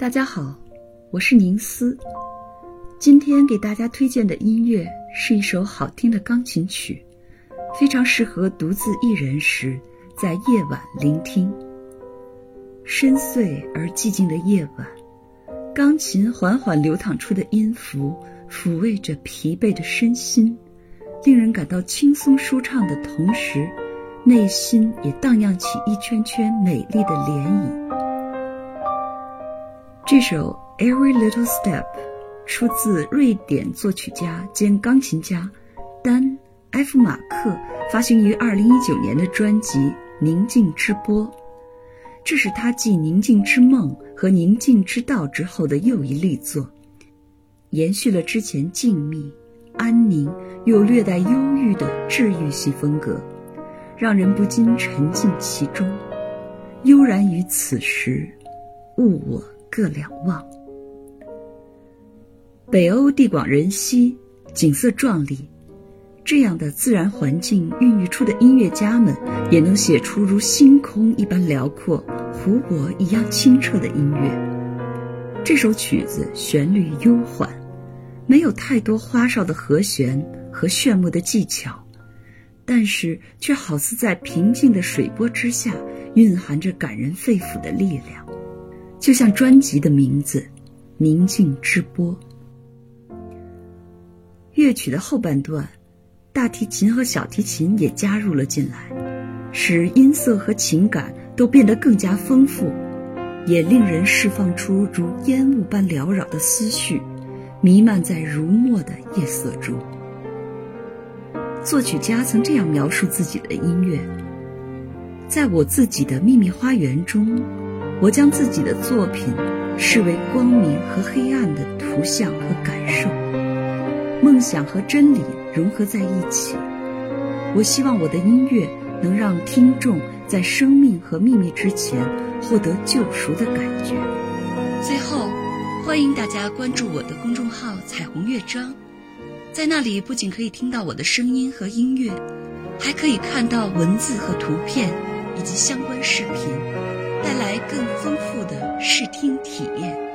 大家好，我是宁思。今天给大家推荐的音乐是一首好听的钢琴曲，非常适合独自一人时在夜晚聆听。深邃而寂静的夜晚，钢琴缓缓流淌出的音符抚慰着疲惫的身心，令人感到轻松舒畅的同时，内心也荡漾起一圈圈美丽的涟漪。这首《Every Little Step》出自瑞典作曲家兼钢琴家丹·埃夫马克发行于2019年的专辑《宁静之波》，这是他继《宁静之梦》和《宁静之道》之后的又一力作，延续了之前静谧、安宁又略带忧郁的治愈系风格，让人不禁沉浸其中，悠然于此时，物我。各两望。北欧地广人稀，景色壮丽，这样的自然环境孕育出的音乐家们，也能写出如星空一般辽阔、湖泊一样清澈的音乐。这首曲子旋律悠缓，没有太多花哨的和弦和炫目的技巧，但是却好似在平静的水波之下，蕴含着感人肺腑的力量。就像专辑的名字《宁静之波》。乐曲的后半段，大提琴和小提琴也加入了进来，使音色和情感都变得更加丰富，也令人释放出如烟雾般缭绕的思绪，弥漫在如墨的夜色中。作曲家曾这样描述自己的音乐：在我自己的秘密花园中。我将自己的作品视为光明和黑暗的图像和感受，梦想和真理融合在一起。我希望我的音乐能让听众在生命和秘密之前获得救赎的感觉。最后，欢迎大家关注我的公众号“彩虹乐章”，在那里不仅可以听到我的声音和音乐，还可以看到文字和图片以及相关视频。带来更丰富的视听体验。